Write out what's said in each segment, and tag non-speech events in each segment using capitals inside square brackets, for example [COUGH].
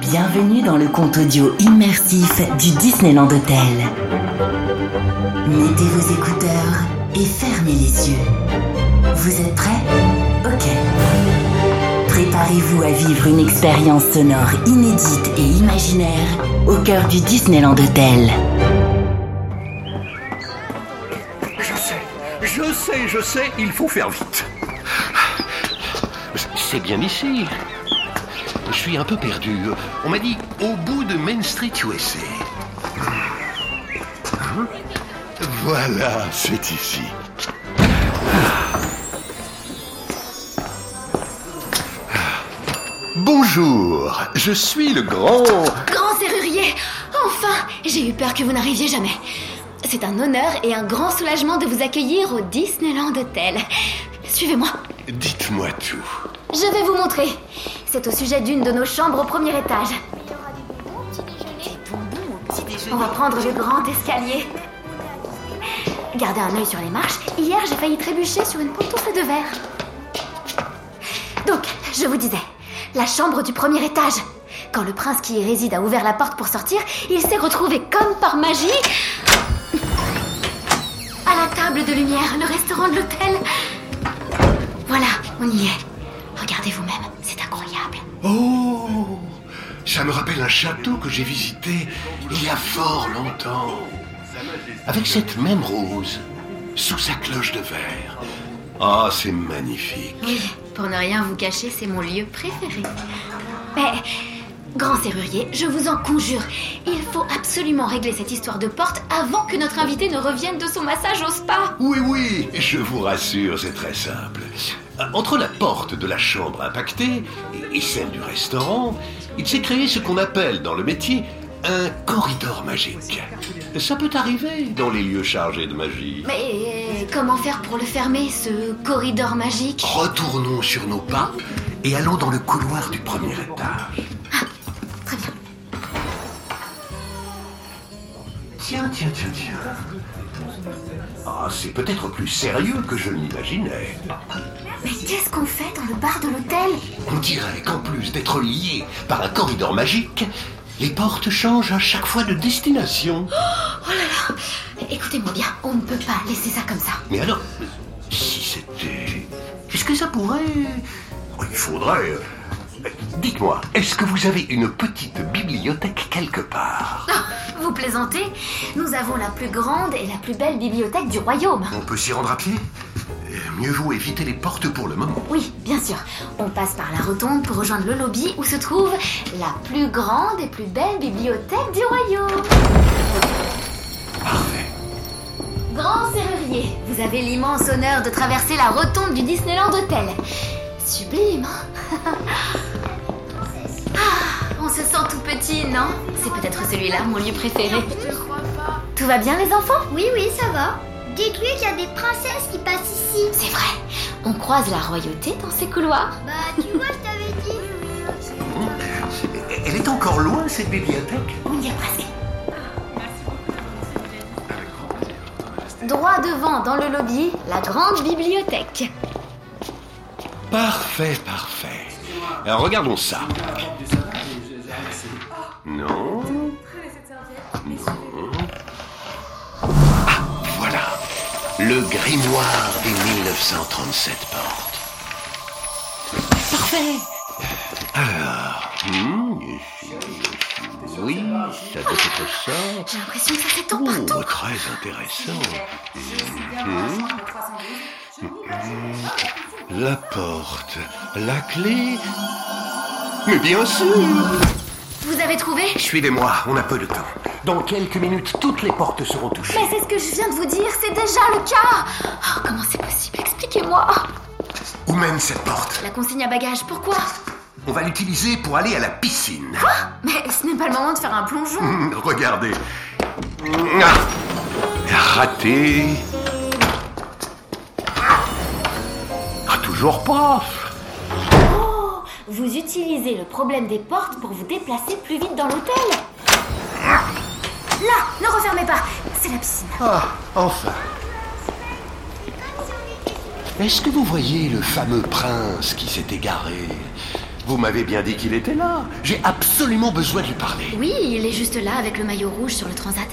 Bienvenue dans le conte audio immersif du Disneyland Hotel. Mettez vos écouteurs et fermez les yeux. Vous êtes prêts? Ok. Préparez-vous à vivre une expérience sonore inédite et imaginaire au cœur du Disneyland Hotel. Je sais, il faut faire vite. C'est bien ici. Je suis un peu perdu. On m'a dit au bout de Main Street USA. Hein Voilà, c'est ici. Bonjour, je suis le grand... Grand serrurier Enfin J'ai eu peur que vous n'arriviez jamais. C'est un honneur et un grand soulagement de vous accueillir au Disneyland Hotel. Suivez-moi. Dites-moi tout. Je vais vous montrer. C'est au sujet d'une de nos chambres au premier étage. On va prendre le grand escalier. Gardez un œil sur les marches. Hier, j'ai failli trébucher sur une pantoufle de verre. Donc, je vous disais, la chambre du premier étage. Quand le prince qui y réside a ouvert la porte pour sortir, il s'est retrouvé comme par magie de lumière, le restaurant de l'hôtel. Voilà, on y est. Regardez vous-même, c'est incroyable. Oh Ça me rappelle un château que j'ai visité il y a fort longtemps. Avec cette même rose, sous sa cloche de verre. Ah, c'est magnifique. Oui, pour ne rien vous cacher, c'est mon lieu préféré. Mais, grand serrurier, je vous en conjure, il faut absolument régler cette histoire de porte avant que notre invité ne revienne de son massage au spa. Oui, oui, je vous rassure, c'est très simple. Entre la porte de la chambre impactée et celle du restaurant, il s'est créé ce qu'on appelle dans le métier un corridor magique. Ça peut arriver dans les lieux chargés de magie. Mais euh, comment faire pour le fermer, ce corridor magique? Retournons sur nos pas et allons dans le couloir du premier étage. Tiens, tiens, tiens, tiens. Ah, c'est peut-être plus sérieux que je l'imaginais. Mais qu'est-ce qu'on fait dans le bar de l'hôtel? On dirait qu'en plus d'être liés par un corridor magique, les portes changent à chaque fois de destination. Oh là là Écoutez-moi bien, on ne peut pas laisser ça comme ça. Mais alors, si c'était... Est-ce que ça pourrait... Oh, Il faudrait... Dites-moi, est-ce que vous avez une petite bibliothèque quelque part Ah, vous plaisantez Nous avons la plus grande et la plus belle bibliothèque du royaume. On peut s'y rendre à pied Mieux vaut éviter les portes pour le moment. Oui, bien sûr. On passe par la rotonde pour rejoindre le lobby où se trouve la plus grande et plus belle bibliothèque du royaume. Parfait. Grand serrurier, vous avez l'immense honneur de traverser la rotonde du Disneyland Hotel. Sublime, hein? On se sent tout petit, non C'est peut-être celui-là, mon lieu préféré. Tout va bien, les enfants Oui, oui, ça va. Dites-lui qu'il y a des princesses qui passent ici. C'est vrai, on croise la royauté dans ces couloirs. Bah, tu vois, je t'avais dit. Elle est encore loin, cette bibliothèque On y est presque. Droit devant, dans le lobby, la grande bibliothèque. Parfait, parfait. Alors regardons ça. Non. Non. Ah, voilà. Le grimoire des 1937 portes. Parfait Alors, ici, oui, ça doit être ça. J'ai l'impression que ça s'étend partout. Oh, très intéressant. Mhm. La porte, la clé. Mais bien sûr Vous avez trouvé? Suivez-moi, on a peu de temps. Dans quelques minutes, toutes les portes seront touchées. Mais c'est ce que je viens de vous dire, c'est déjà le cas Oh, Comment c'est possible? Expliquez-moi Où mène cette porte? La consigne à bagages, pourquoi? On va l'utiliser pour aller à la piscine. Mais ce n'est pas le moment de faire un plongeon [LAUGHS] Regardez. Ah. Raté. Ah, toujours pas. Oh Vous utilisez le problème des portes pour vous déplacer plus vite dans l'hôtel Là Ne refermez pas C'est la piscine Ah, enfin. Est-ce que vous voyez le fameux prince qui s'est égaré? Vous m'avez bien dit qu'il était là. J'ai absolument besoin de lui parler. Oui, il est juste là avec le maillot rouge sur le transat.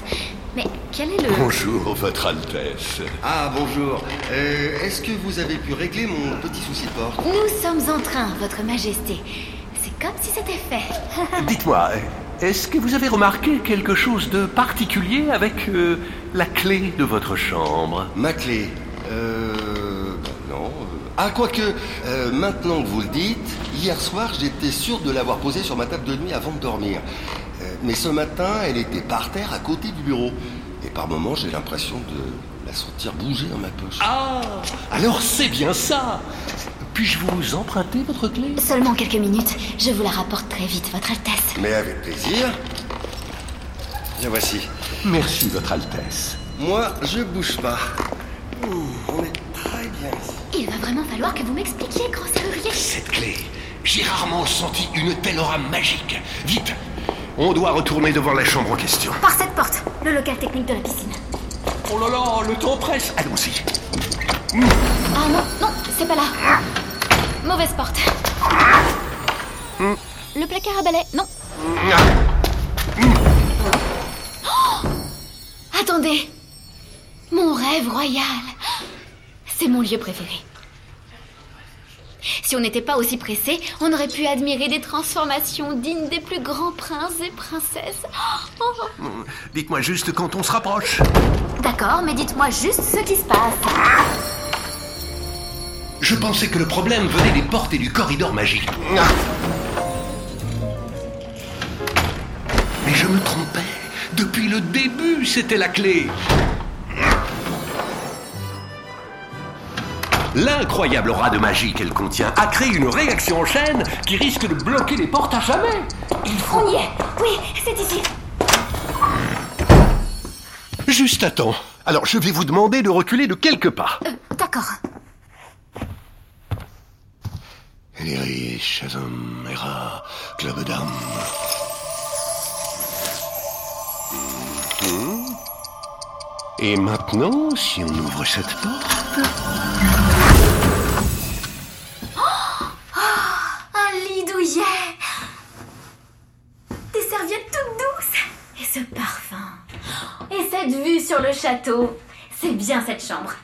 Mais quel est le... Bonjour, Votre Altesse. Ah, bonjour. Euh, Est-ce que vous avez pu régler mon petit souci de porte? Nous sommes en train, Votre Majesté. C'est comme si c'était fait. [LAUGHS] Dites-moi, est-ce que vous avez remarqué quelque chose de particulier avec euh, la clé de votre chambre? Ma clé Euh... Ah, quoique, euh, maintenant que vous le dites, hier soir, j'étais sûr de l'avoir posée sur ma table de nuit avant de dormir. Euh, mais ce matin, elle était par terre à côté du bureau. Et par moments, j'ai l'impression de la sentir bouger dans ma poche. Ah Alors c'est bien ça Puis-je vous emprunter votre clé? Seulement quelques minutes. Je vous la rapporte très vite, Votre Altesse. Mais avec plaisir. La voici. Merci, Votre Altesse. Moi, je bouge pas. On est très bien ici. Il va vraiment falloir que vous m'expliquiez, grand serrurier. Cette clé, j'ai rarement senti une telle aura magique. Vite On doit retourner devant la chambre en question. Par cette porte, le local technique de la piscine. Oh là là, le temps presse Allons-y. Ah non, non, c'est pas là. Mauvaise porte. Le placard à balai, non. Oh Attendez. Mon rêve royal. C'est mon lieu préféré. Si on n'était pas aussi pressé, on aurait pu admirer des transformations dignes des plus grands princes et princesses. Oh. Dites-moi juste quand on se rapproche. D'accord, mais dites-moi juste ce qui se passe. Je pensais que le problème venait des portes et du corridor magique. Mais je me trompais. Depuis le début, c'était la clé. L'incroyable aura de magie qu'elle contient a créé une réaction en chaîne qui risque de bloquer les portes à jamais. Il faut... On y est. Oui, c'est ici. Juste à temps. Alors, je vais vous demander de reculer de quelques pas. Euh, D'accord. Elle est riche, Shazam, Hera, Club d'âme. Et maintenant, si on ouvre cette porte... Un lit douillet. Des serviettes toutes douces. Et ce parfum. Et cette vue sur le château. C'est bien cette chambre.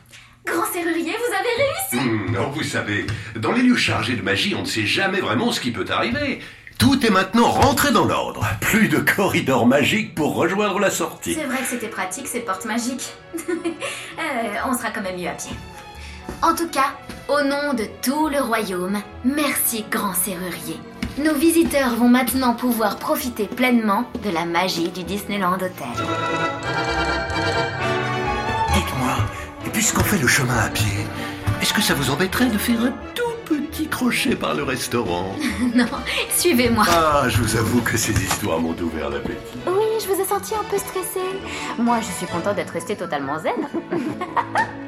Grand serrurier, vous avez réussi. Hmm, non, vous savez, dans les lieux chargés de magie, on ne sait jamais vraiment ce qui peut arriver. Tout est maintenant rentré dans l'ordre. Plus de corridor magique pour rejoindre la sortie. C'est vrai que c'était pratique ces portes magiques. [LAUGHS] Euh, on sera quand même mieux à pied. En tout cas, au nom de tout le royaume, merci grand serrurier. Nos visiteurs vont maintenant pouvoir profiter pleinement de la magie du Disneyland Hotel. Puisqu'on fait le chemin à pied, est-ce que ça vous embêterait de faire un tout petit crochet par le restaurant [LAUGHS] non, suivez-moi. Ah, je vous avoue que ces histoires m'ont ouvert l'appétit. Oui, je vous ai senti un peu stressé. Moi, je suis contente d'être restée totalement zen. [LAUGHS]